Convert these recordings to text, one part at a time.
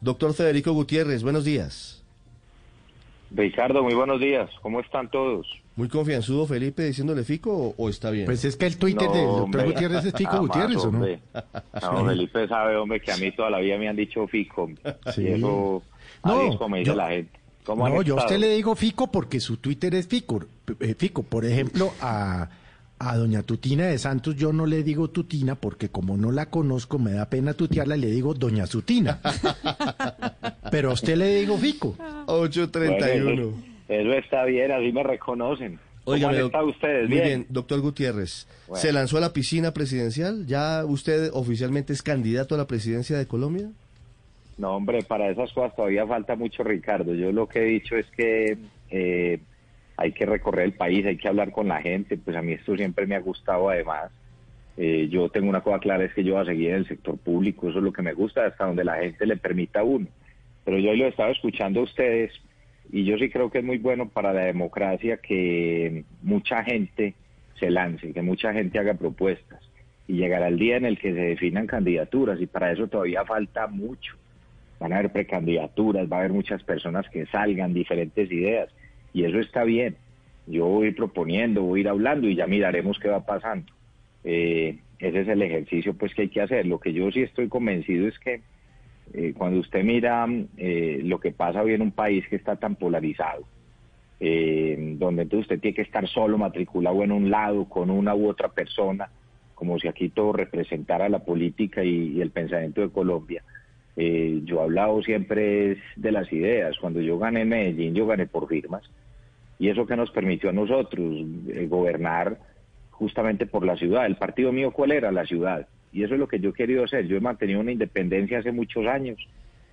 Doctor Federico Gutiérrez, buenos días. Ricardo, muy buenos días. ¿Cómo están todos? Muy confianzudo Felipe diciéndole Fico o, está bien. Pues es que el Twitter del doctor Gutiérrez es Fico Gutiérrez, ¿o no? No, Felipe sabe, hombre, que a mí toda la vida me han dicho Fico. Sí. Y eso no, como dice la gente. no, yo a usted le digo Fico porque su Twitter es Fico. Eh, Fico, por ejemplo, a a doña Tutina de Santos yo no le digo Tutina porque como no la conozco me da pena tutearla y le digo doña Sutina. Pero a usted le digo Fico. 831. eso, está bien, así me reconocen. Oiga, ustedes? Muy bien, doctor Gutiérrez. ¿Se lanzó a la piscina presidencial? ¿Ya usted oficialmente es candidato a la presidencia de Colombia? No, hombre, para esas cosas todavía falta mucho, Ricardo. Yo lo que he dicho es que eh, hay que recorrer el país, hay que hablar con la gente, pues a mí esto siempre me ha gustado además. Eh, yo tengo una cosa clara, es que yo voy a seguir en el sector público, eso es lo que me gusta, hasta donde la gente le permita a uno. Pero yo lo he estado escuchando a ustedes y yo sí creo que es muy bueno para la democracia que mucha gente se lance, que mucha gente haga propuestas y llegará el día en el que se definan candidaturas y para eso todavía falta mucho. Van a haber precandidaturas, va a haber muchas personas que salgan, diferentes ideas y eso está bien. Yo voy proponiendo, voy a ir hablando y ya miraremos qué va pasando. Eh, ese es el ejercicio pues que hay que hacer. Lo que yo sí estoy convencido es que eh, cuando usted mira eh, lo que pasa hoy en un país que está tan polarizado, donde entonces usted tiene que estar solo matriculado en un lado con una u otra persona, como si aquí todo representara la política y, el pensamiento de Colombia. yo he hablado siempre de las ideas. Cuando yo gané en Medellín, yo gané por firmas y eso que nos permitió a nosotros eh, gobernar justamente por la ciudad. El partido mío, ¿cuál era? La ciudad. Y eso es lo que yo he querido hacer. Yo he mantenido una independencia hace muchos años,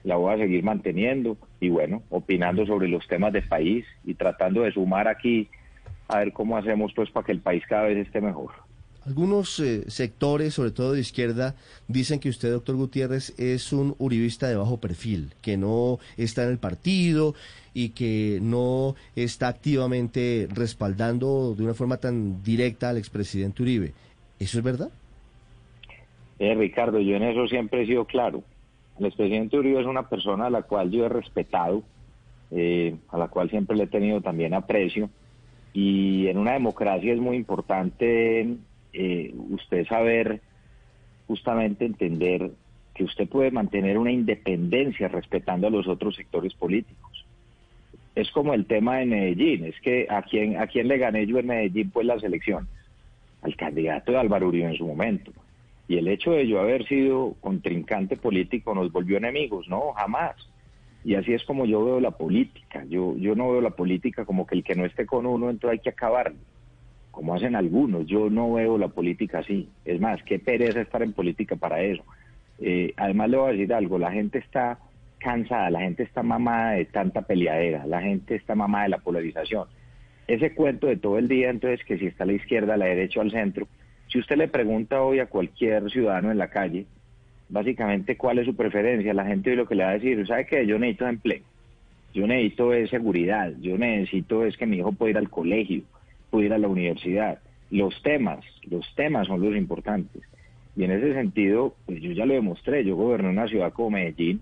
la voy a seguir manteniendo y bueno, opinando sobre los temas del país y tratando de sumar aquí a ver cómo hacemos pues para que el país cada vez esté mejor. Algunos eh, sectores, sobre todo de izquierda, dicen que usted, doctor Gutiérrez, es un uribista de bajo perfil, que no está en el partido y que no está activamente respaldando de una forma tan directa al expresidente Uribe. ¿Eso es verdad? Eh, Ricardo, yo en eso siempre he sido claro. El expresidente Uribe es una persona a la cual yo he respetado, eh, a la cual siempre le he tenido también aprecio. Y en una democracia es muy importante eh, usted saber justamente entender que usted puede mantener una independencia respetando a los otros sectores políticos. Es como el tema de Medellín, es que a quién, a quién le gané yo en Medellín pues las elecciones, al candidato de Álvaro Uribe en su momento. Y el hecho de yo haber sido contrincante político nos volvió enemigos, no, jamás. Y así es como yo veo la política. Yo, yo no veo la política como que el que no esté con uno, entonces hay que acabarlo como hacen algunos. Yo no veo la política así. Es más, qué pereza estar en política para eso. Eh, además le voy a decir algo, la gente está cansada, la gente está mamada de tanta peleadera, la gente está mamada de la polarización. Ese cuento de todo el día, entonces, que si está a la izquierda, a la derecha o al centro, si usted le pregunta hoy a cualquier ciudadano en la calle, básicamente cuál es su preferencia, la gente hoy lo que le va a decir, ¿sabe qué? Yo necesito empleo, yo necesito es seguridad, yo necesito es que mi hijo pueda ir al colegio, ir a la universidad. Los temas, los temas son los importantes. Y en ese sentido, pues yo ya lo demostré, yo goberné una ciudad como Medellín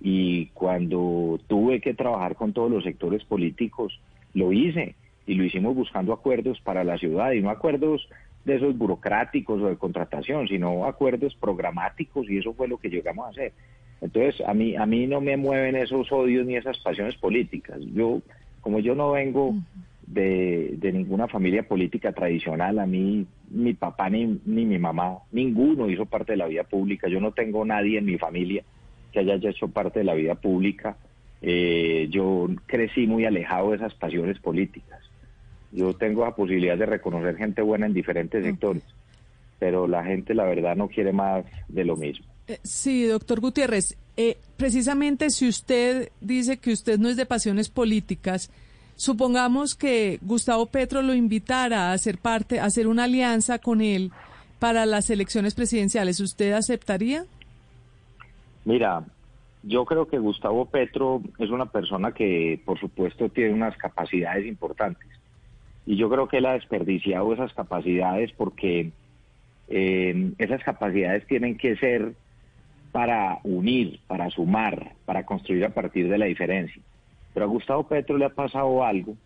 y cuando tuve que trabajar con todos los sectores políticos, lo hice y lo hicimos buscando acuerdos para la ciudad y no acuerdos de esos burocráticos o de contratación, sino acuerdos programáticos y eso fue lo que llegamos a hacer. Entonces, a mí a mí no me mueven esos odios ni esas pasiones políticas. Yo como yo no vengo de, ninguna familia política tradicional. A mí, mi papá ni, ni mi mamá, ninguno hizo parte de la vida pública. Yo no tengo nadie en mi familia que haya hecho parte de la vida pública. Eh, yo crecí muy alejado de esas pasiones políticas. Yo tengo la posibilidad de reconocer gente buena en diferentes sectores, pero la gente, la verdad, no quiere más de lo mismo. Eh, sí, doctor Gutiérrez. Eh, precisamente si usted dice que usted no es de pasiones políticas, supongamos que Gustavo Petro lo invitara a hacer parte, a hacer una alianza con él para las elecciones presidenciales, ¿usted aceptaría? Mira, yo creo que Gustavo Petro es una persona que, por supuesto, tiene unas capacidades importantes. Y yo creo que él ha desperdiciado esas capacidades porque eh, esas capacidades tienen que ser para unir, para sumar, para construir a partir de la diferencia. Pero a Gustavo Petro le ha pasado algo,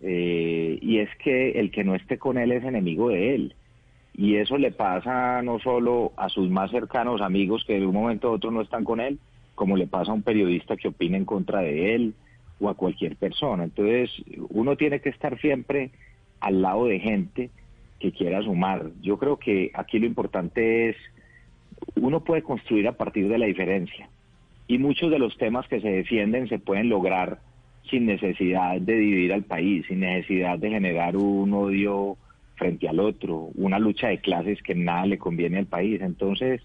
eh, y es que el que no esté con él es enemigo de él. Y eso le pasa no solo a sus más cercanos amigos que de un momento a otro no están con él, como le pasa a un periodista que opina en contra de él o a cualquier persona. Entonces, uno tiene que estar siempre al lado de gente que quiera sumar. Yo creo que aquí lo importante es uno puede construir a partir de la diferencia. Y muchos de los temas que se defienden se pueden lograr sin necesidad de dividir al país, sin necesidad de generar un odio frente al otro, una lucha de clases que nada le conviene al país. Entonces,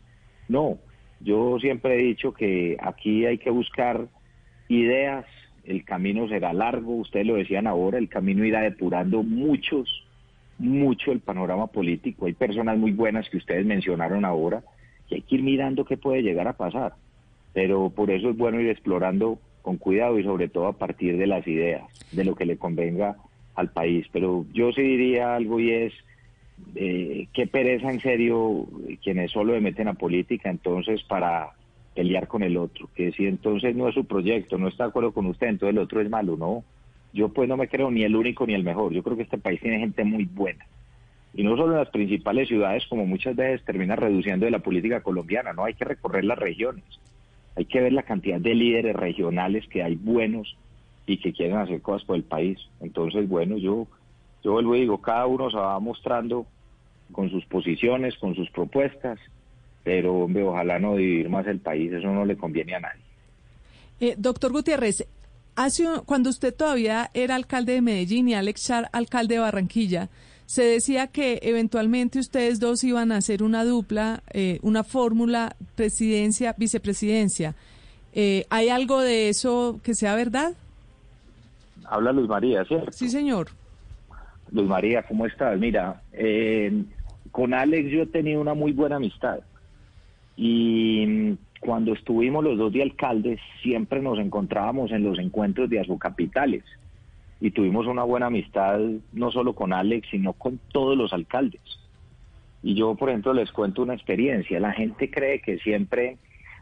no, yo siempre he dicho que aquí hay que buscar ideas, el camino será largo, ustedes lo decían ahora, el camino irá depurando muchos, mucho el panorama político. Hay personas muy buenas que ustedes mencionaron ahora, hay que ir mirando qué puede llegar a pasar. Pero por eso es bueno ir explorando con cuidado y sobre todo a partir de las ideas, de lo que le convenga al país. Pero yo sí diría algo y es, eh, qué pereza en serio quienes solo le meten a política entonces para pelear con el otro, que si entonces no es su proyecto, no está de acuerdo con usted, entonces el otro es malo, no. Yo pues no me creo ni el único ni el mejor, yo creo que este país tiene gente muy buena y no solo en las principales ciudades, como muchas veces termina reduciendo de la política colombiana, no hay que recorrer las regiones, hay que ver la cantidad de líderes regionales que hay buenos y que quieren hacer cosas por el país. Entonces, bueno, yo, yo vuelvo y digo, cada uno se va mostrando con sus posiciones, con sus propuestas, pero hombre, ojalá no dividir más el país, eso no le conviene a nadie. Eh, doctor Gutiérrez, hace, cuando usted todavía era alcalde de Medellín y Alex Char, alcalde de Barranquilla, se decía que eventualmente ustedes dos iban a hacer una dupla, eh, una fórmula presidencia-vicepresidencia. Eh, ¿Hay algo de eso que sea verdad? Habla Luz María, ¿cierto? Sí, señor. Luz María, ¿cómo estás? Mira, eh, con Alex yo he tenido una muy buena amistad. Y cuando estuvimos los dos de alcaldes, siempre nos encontrábamos en los encuentros de capitales y tuvimos una buena amistad no solo con Alex, sino con todos los alcaldes. Y yo, por ejemplo, les cuento una experiencia. La gente cree que siempre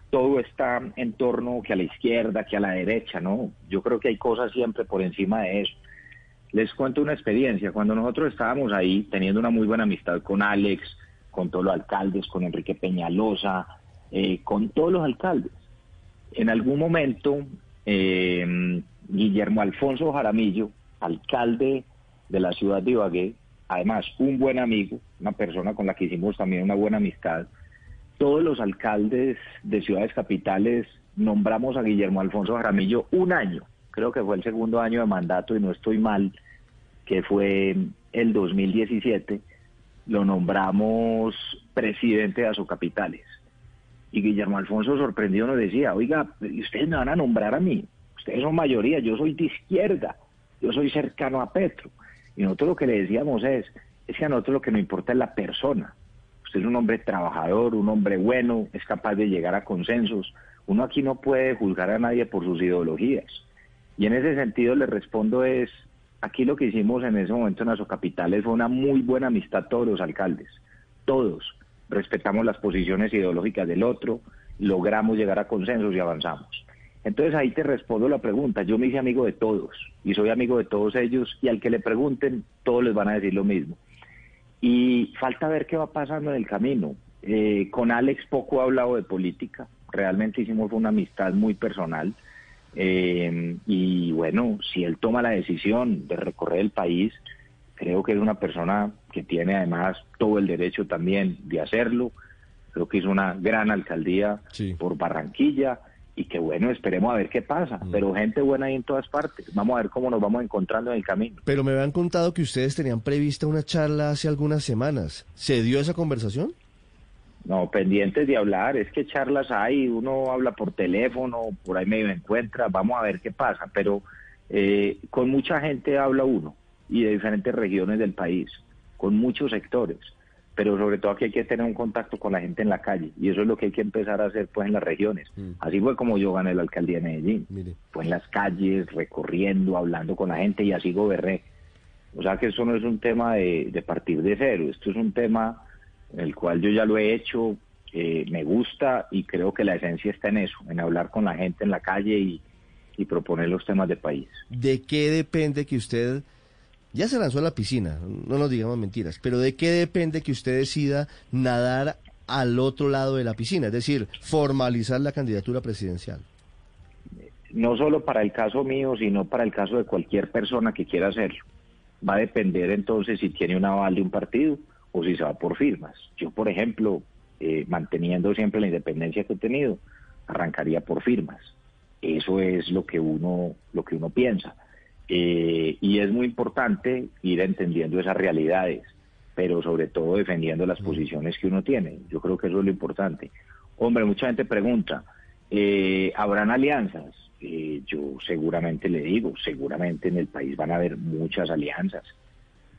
todo está en torno que a la izquierda, que a la derecha, ¿no? Yo creo que hay cosas siempre por encima de eso. Les cuento una experiencia. Cuando nosotros estábamos ahí teniendo una muy buena amistad con Alex, con todos los alcaldes, con Enrique Peñalosa, eh, con todos los alcaldes, en algún momento eh, Guillermo Alfonso Jaramillo, alcalde de la ciudad de Ibagué, además un buen amigo, una persona con la que hicimos también una buena amistad. Todos los alcaldes de ciudades capitales nombramos a Guillermo Alfonso Jaramillo un año, creo que fue el segundo año de mandato y no estoy mal, que fue el 2017, lo nombramos presidente de Azocapitales. Y Guillermo Alfonso sorprendido nos decía, oiga, ustedes me van a nombrar a mí, ustedes son mayoría, yo soy de izquierda, yo soy cercano a Petro. Y nosotros lo que le decíamos es, es que a nosotros lo que nos importa es la persona. Usted es un hombre trabajador, un hombre bueno, es capaz de llegar a consensos. Uno aquí no puede juzgar a nadie por sus ideologías. Y en ese sentido le respondo es, aquí lo que hicimos en ese momento en Capitales fue una muy buena amistad todos los alcaldes, todos. Respetamos las posiciones ideológicas del otro, logramos llegar a consensos y avanzamos. Entonces ahí te respondo la pregunta. Yo me hice amigo de todos y soy amigo de todos ellos y al que le pregunten, todos les van a decir lo mismo. Y falta ver qué va pasando en el camino. Eh, con Alex poco he hablado de política. Realmente hicimos una amistad muy personal. Eh, y bueno, si él toma la decisión de recorrer el país, creo que es una persona que tiene además todo el derecho también de hacerlo. Creo que hizo una gran alcaldía por Barranquilla y que bueno, esperemos a ver qué pasa. Mm. Pero gente buena ahí en todas partes. Vamos a ver cómo nos vamos encontrando en el camino. Pero me habían contado que ustedes tenían prevista una charla hace algunas semanas. ¿Se dio esa conversación? No, pendientes de hablar, es que charlas hay, uno habla por teléfono, por ahí medio encuentra, vamos a ver qué pasa, pero eh, con mucha gente habla uno y de diferentes regiones del país, con muchos sectores, pero sobre todo aquí hay que tener un contacto con la gente en la calle y eso es lo que hay que empezar a hacer pues en las regiones. Mm. Así fue como yo gané la alcaldía de Medellín, Mire. fue en las calles, recorriendo, hablando con la gente y así goberné. O sea que eso no es un tema de, de partir de cero, esto es un tema en el cual yo ya lo he hecho, eh, me gusta y creo que la esencia está en eso, en hablar con la gente en la calle y, y proponer los temas de país. ¿De qué depende que usted ya se lanzó a la piscina? No nos digamos mentiras, pero ¿de qué depende que usted decida nadar al otro lado de la piscina? Es decir, formalizar la candidatura presidencial. No solo para el caso mío, sino para el caso de cualquier persona que quiera hacerlo. Va a depender entonces si tiene un aval de un partido o si se va por firmas. Yo, por ejemplo, eh, manteniendo siempre la independencia que he tenido, arrancaría por firmas. Eso es lo que uno, lo que uno piensa. Eh, y es muy importante ir entendiendo esas realidades, pero sobre todo defendiendo las posiciones que uno tiene. Yo creo que eso es lo importante. Hombre, mucha gente pregunta, eh, ¿habrán alianzas? Eh, yo seguramente le digo, seguramente en el país van a haber muchas alianzas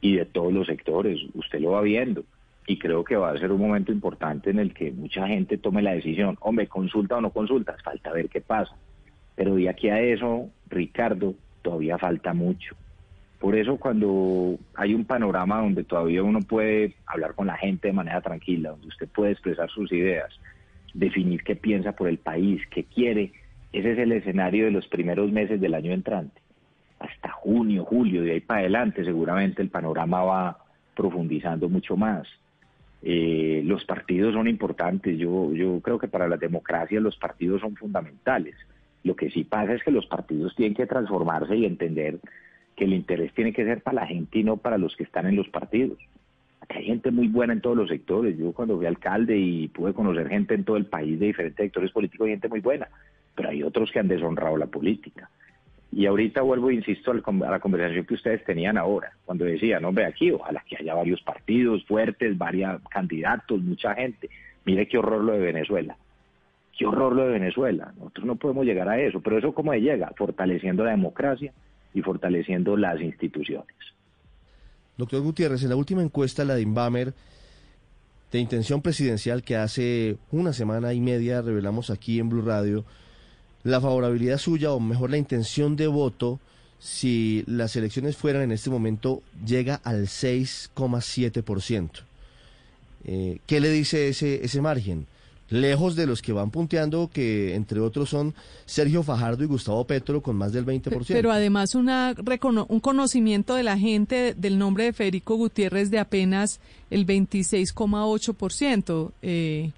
y de todos los sectores, usted lo va viendo. Y creo que va a ser un momento importante en el que mucha gente tome la decisión, hombre, consulta o no consulta, falta ver qué pasa. Pero de aquí a eso, Ricardo, todavía falta mucho. Por eso cuando hay un panorama donde todavía uno puede hablar con la gente de manera tranquila, donde usted puede expresar sus ideas, definir qué piensa por el país, qué quiere, ese es el escenario de los primeros meses del año entrante. Hasta junio, julio, de ahí para adelante seguramente el panorama va profundizando mucho más. Eh, los partidos son importantes, yo, yo creo que para la democracia los partidos son fundamentales. Lo que sí pasa es que los partidos tienen que transformarse y entender que el interés tiene que ser para la gente y no para los que están en los partidos. Hay gente muy buena en todos los sectores. Yo cuando fui alcalde y pude conocer gente en todo el país de diferentes sectores políticos, hay gente muy buena, pero hay otros que han deshonrado la política. Y ahorita vuelvo insisto a la conversación que ustedes tenían ahora, cuando decían, hombre, aquí ojalá que haya varios partidos fuertes, varios candidatos, mucha gente. Mire qué horror lo de Venezuela. Qué horror lo de Venezuela. Nosotros no podemos llegar a eso, pero eso cómo llega, fortaleciendo la democracia y fortaleciendo las instituciones. Doctor Gutiérrez, en la última encuesta, la de Inbamer, de intención presidencial que hace una semana y media revelamos aquí en Blue Radio, la favorabilidad suya, o mejor la intención de voto, si las elecciones fueran en este momento, llega al 6,7%. Eh, ¿Qué le dice ese, ese margen? Lejos de los que van punteando, que entre otros son Sergio Fajardo y Gustavo Petro con más del 20%. Pero además una recono- un conocimiento de la gente del nombre de Federico Gutiérrez de apenas el 26,8%. Eh,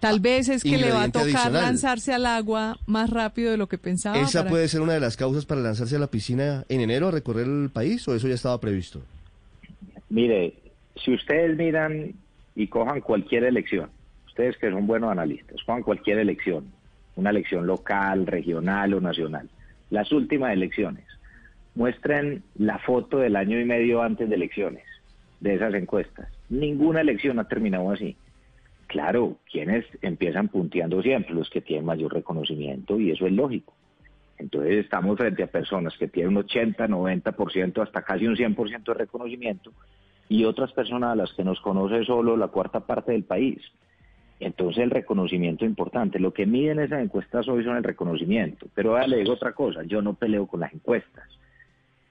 tal vez es que le va a tocar adicional. lanzarse al agua más rápido de lo que pensaba. ¿Esa para- puede ser una de las causas para lanzarse a la piscina en enero a recorrer el país o eso ya estaba previsto? Mire, si ustedes miran y cojan cualquier elección, ustedes que son buenos analistas, cojan cualquier elección, una elección local, regional o nacional, las últimas elecciones, muestren la foto del año y medio antes de elecciones, de esas encuestas. Ninguna elección ha terminado así. Claro, quienes empiezan punteando siempre, los que tienen mayor reconocimiento, y eso es lógico. Entonces estamos frente a personas que tienen un 80, 90%, hasta casi un 100% de reconocimiento, y otras personas a las que nos conoce solo la cuarta parte del país. Entonces el reconocimiento es importante. Lo que miden esas encuestas hoy son el reconocimiento. Pero ahora le digo otra cosa, yo no peleo con las encuestas.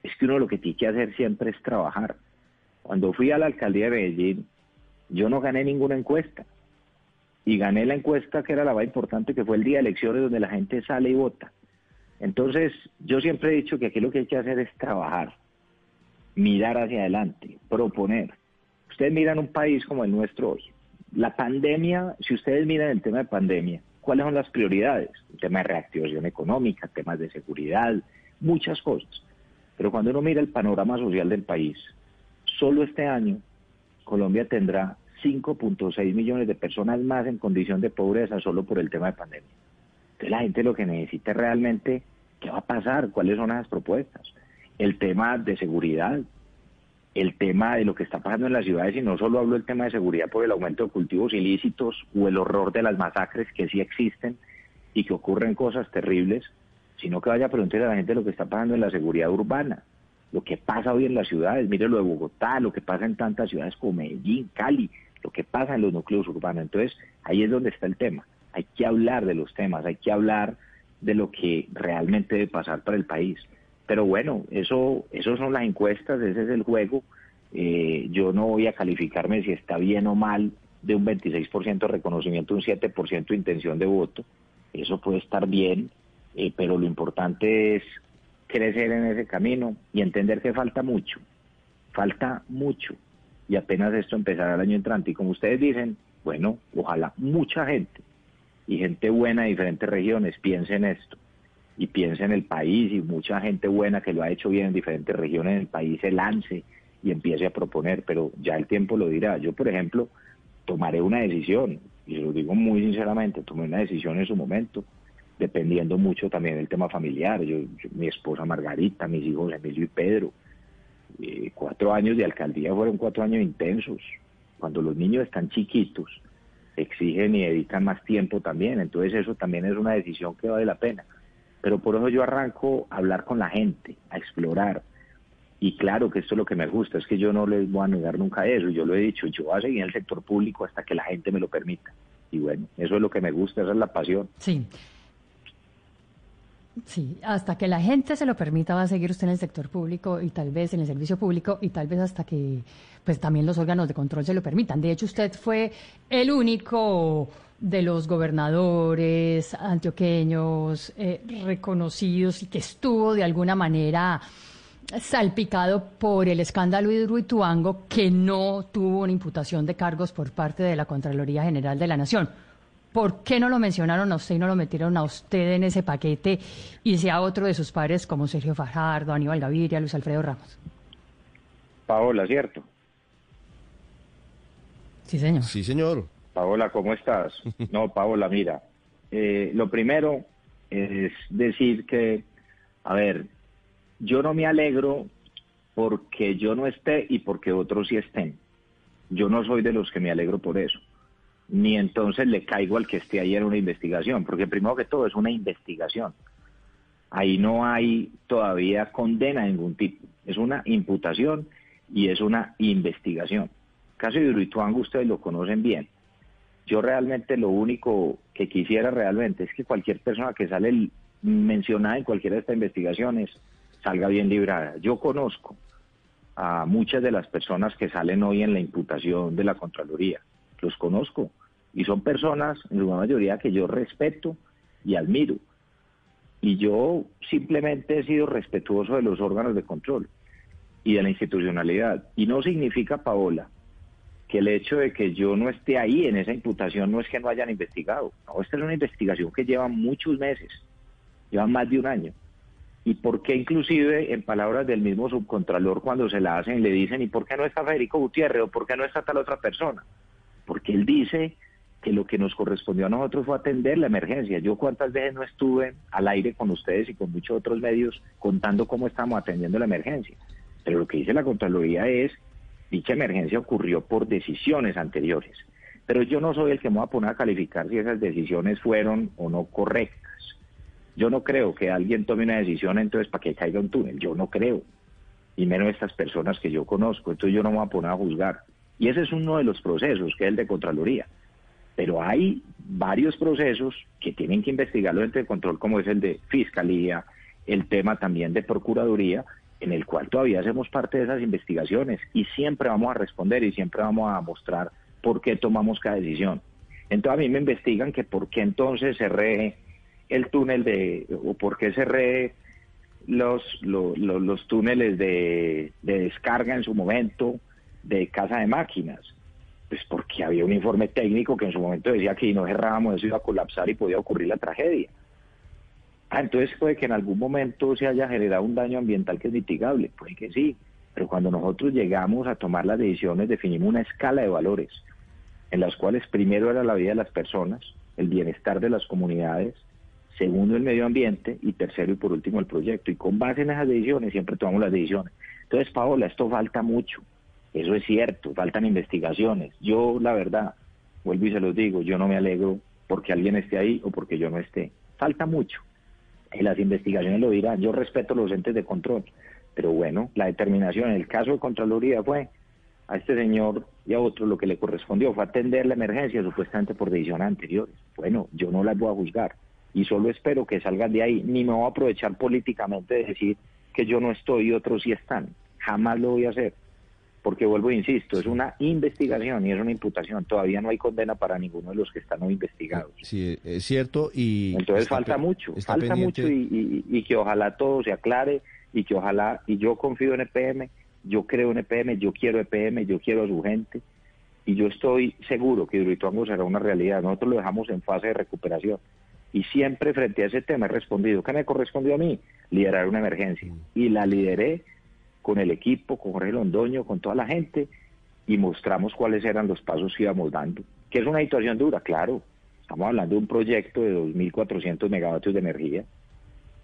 Es que uno lo que tiene que hacer siempre es trabajar. Cuando fui a la alcaldía de Medellín, yo no gané ninguna encuesta. Y gané la encuesta que era la más importante, que fue el día de elecciones donde la gente sale y vota. Entonces, yo siempre he dicho que aquí lo que hay que hacer es trabajar, mirar hacia adelante, proponer. Ustedes miran un país como el nuestro hoy. La pandemia, si ustedes miran el tema de pandemia, ¿cuáles son las prioridades? El tema de reactivación económica, temas de seguridad, muchas cosas. Pero cuando uno mira el panorama social del país, solo este año Colombia tendrá 5.6 millones de personas más en condición de pobreza solo por el tema de pandemia. Entonces la gente lo que necesita es realmente qué va a pasar, cuáles son las propuestas. El tema de seguridad. El tema de lo que está pasando en las ciudades y no solo hablo del tema de seguridad por el aumento de cultivos ilícitos o el horror de las masacres que sí existen y que ocurren cosas terribles, sino que vaya a preguntar a la gente lo que está pasando en la seguridad urbana, lo que pasa hoy en las ciudades, mire lo de Bogotá, lo que pasa en tantas ciudades como Medellín, Cali, lo que pasa en los núcleos urbanos. Entonces, ahí es donde está el tema. Hay que hablar de los temas, hay que hablar de lo que realmente debe pasar para el país. Pero bueno, eso, eso son las encuestas, ese es el juego. Eh, yo no voy a calificarme si está bien o mal de un 26% de reconocimiento, un 7% de intención de voto. Eso puede estar bien, eh, pero lo importante es crecer en ese camino y entender que falta mucho, falta mucho. Y apenas esto empezará el año entrante. Y como ustedes dicen, bueno, ojalá mucha gente y gente buena de diferentes regiones piense en esto y piense en el país y mucha gente buena que lo ha hecho bien en diferentes regiones del país se lance y empiece a proponer, pero ya el tiempo lo dirá. Yo, por ejemplo, tomaré una decisión, y se lo digo muy sinceramente, tomé una decisión en su momento, dependiendo mucho también del tema familiar. Yo, mi esposa Margarita, mis hijos Emilio y Pedro, eh, cuatro años de alcaldía fueron cuatro años intensos. Cuando los niños están chiquitos, exigen y dedican más tiempo también. Entonces eso también es una decisión que vale la pena. Pero por eso yo arranco a hablar con la gente, a explorar. Y claro que esto es lo que me gusta, es que yo no les voy a negar nunca eso. Yo lo he dicho, yo voy a seguir en el sector público hasta que la gente me lo permita. Y bueno, eso es lo que me gusta, esa es la pasión. Sí. Sí, hasta que la gente se lo permita va a seguir usted en el sector público y tal vez en el servicio público y tal vez hasta que pues también los órganos de control se lo permitan. De hecho, usted fue el único de los gobernadores antioqueños eh, reconocidos y que estuvo de alguna manera salpicado por el escándalo Hidroituango que no tuvo una imputación de cargos por parte de la Contraloría General de la Nación. ¿Por qué no lo mencionaron a usted y no lo metieron a usted en ese paquete y sea otro de sus padres como Sergio Fajardo, Aníbal Gaviria, Luis Alfredo Ramos? Paola, ¿cierto? Sí, señor. Sí, señor. Paola, ¿cómo estás? No, Paola, mira, eh, lo primero es decir que, a ver, yo no me alegro porque yo no esté y porque otros sí estén. Yo no soy de los que me alegro por eso ni entonces le caigo al que esté ahí en una investigación, porque primero que todo es una investigación. Ahí no hay todavía condena de ningún tipo, es una imputación y es una investigación. Caso de Uruituango ustedes lo conocen bien. Yo realmente lo único que quisiera realmente es que cualquier persona que sale mencionada en cualquiera de estas investigaciones salga bien librada. Yo conozco a muchas de las personas que salen hoy en la imputación de la Contraloría los conozco y son personas, en su mayoría, que yo respeto y admiro. Y yo simplemente he sido respetuoso de los órganos de control y de la institucionalidad. Y no significa, Paola, que el hecho de que yo no esté ahí en esa imputación no es que no hayan investigado. No, esta es una investigación que lleva muchos meses, lleva más de un año. ¿Y por qué inclusive, en palabras del mismo subcontralor, cuando se la hacen, le dicen, ¿y por qué no está Federico Gutiérrez o por qué no está tal otra persona? Porque él dice que lo que nos correspondió a nosotros fue atender la emergencia. Yo cuántas veces no estuve al aire con ustedes y con muchos otros medios contando cómo estamos atendiendo la emergencia. Pero lo que dice la Contraloría es, dicha emergencia ocurrió por decisiones anteriores. Pero yo no soy el que me va a poner a calificar si esas decisiones fueron o no correctas. Yo no creo que alguien tome una decisión entonces para que caiga un túnel. Yo no creo. Y menos estas personas que yo conozco. Entonces yo no me voy a poner a juzgar. Y ese es uno de los procesos, que es el de Contraloría. Pero hay varios procesos que tienen que investigar los entes de control, como es el de Fiscalía, el tema también de Procuraduría, en el cual todavía hacemos parte de esas investigaciones y siempre vamos a responder y siempre vamos a mostrar por qué tomamos cada decisión. Entonces a mí me investigan que por qué entonces cerré el túnel de, o por qué cerré los, los, los, túneles de descarga en su momento, de casa de máquinas. Pues porque había un informe técnico que en su momento decía que si no cerrábamos eso iba a colapsar y podía ocurrir la tragedia. Ah, entonces puede que en algún momento se haya generado un daño ambiental que es mitigable, puede que sí, pero cuando nosotros llegamos a tomar las decisiones definimos una escala de valores en las cuales primero era la vida de las personas, el bienestar de las comunidades, segundo el medio ambiente y tercero y por último el proyecto. Y con base en esas decisiones siempre tomamos las decisiones. Entonces, Paola, esto falta mucho Eso es cierto, faltan investigaciones. Yo, la verdad, vuelvo y se los digo, yo no me alegro porque alguien esté ahí o porque yo no esté. Falta mucho. Y las investigaciones lo dirán. Yo respeto los entes de control. Pero bueno, la determinación en el caso de Contraloría fue a este señor y a otro lo que le correspondió fue atender la emergencia supuestamente por decisiones anteriores. Bueno, yo no las voy a juzgar y solo espero que salgan de ahí. Ni me voy a aprovechar políticamente de decir que yo no estoy y otros sí están. Jamás lo voy a hacer. Porque vuelvo e insisto, es una investigación y es una imputación. Todavía no hay condena para ninguno de los que están hoy investigados. Sí, es cierto. y Entonces falta mucho, falta mucho y, y que ojalá todo se aclare y que ojalá, y yo confío en EPM, yo creo en EPM, yo quiero EPM, yo quiero a su gente y yo estoy seguro que Hidroituango será una realidad. Nosotros lo dejamos en fase de recuperación y siempre frente a ese tema he respondido. ¿Qué me correspondió a mí? Liderar una emergencia y la lideré con el equipo, con Jorge Londoño, con toda la gente y mostramos cuáles eran los pasos que íbamos dando. Que es una situación dura, claro. Estamos hablando de un proyecto de 2.400 megavatios de energía,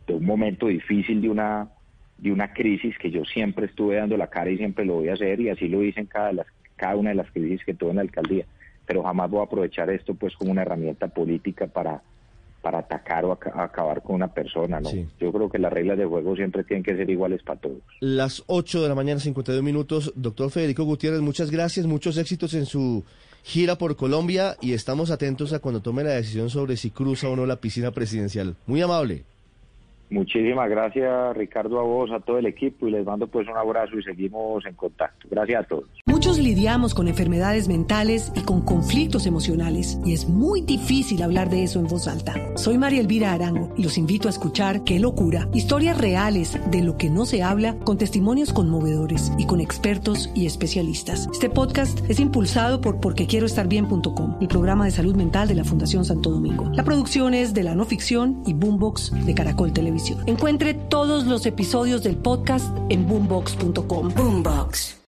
de un momento difícil de una de una crisis que yo siempre estuve dando la cara y siempre lo voy a hacer y así lo hice en cada, las, cada una de las crisis que tuve en la alcaldía. Pero jamás voy a aprovechar esto pues como una herramienta política para, para atacar o acabar con una persona, ¿no? Yo creo que las reglas de juego siempre tienen que ser iguales para todos. Las 8 de la mañana, 52 minutos. Doctor Federico Gutiérrez, muchas gracias, muchos éxitos en su gira por Colombia y estamos atentos a cuando tome la decisión sobre si cruza o no la piscina presidencial. Muy amable. Muchísimas gracias Ricardo a vos, a todo el equipo y les mando pues un abrazo y seguimos en contacto. Gracias a todos. Muchos lidiamos con enfermedades mentales y con conflictos emocionales y es muy difícil hablar de eso en voz alta. Soy María Elvira Arango y los invito a escuchar Qué locura, historias reales de lo que no se habla con testimonios conmovedores y con expertos y especialistas. Este podcast es impulsado por porquequieroestarbien.com, el programa de salud mental de la Fundación Santo Domingo. La producción es de la no ficción y Boombox de Caracol Televisión. Encuentre todos los episodios del podcast en boombox.com. Boombox.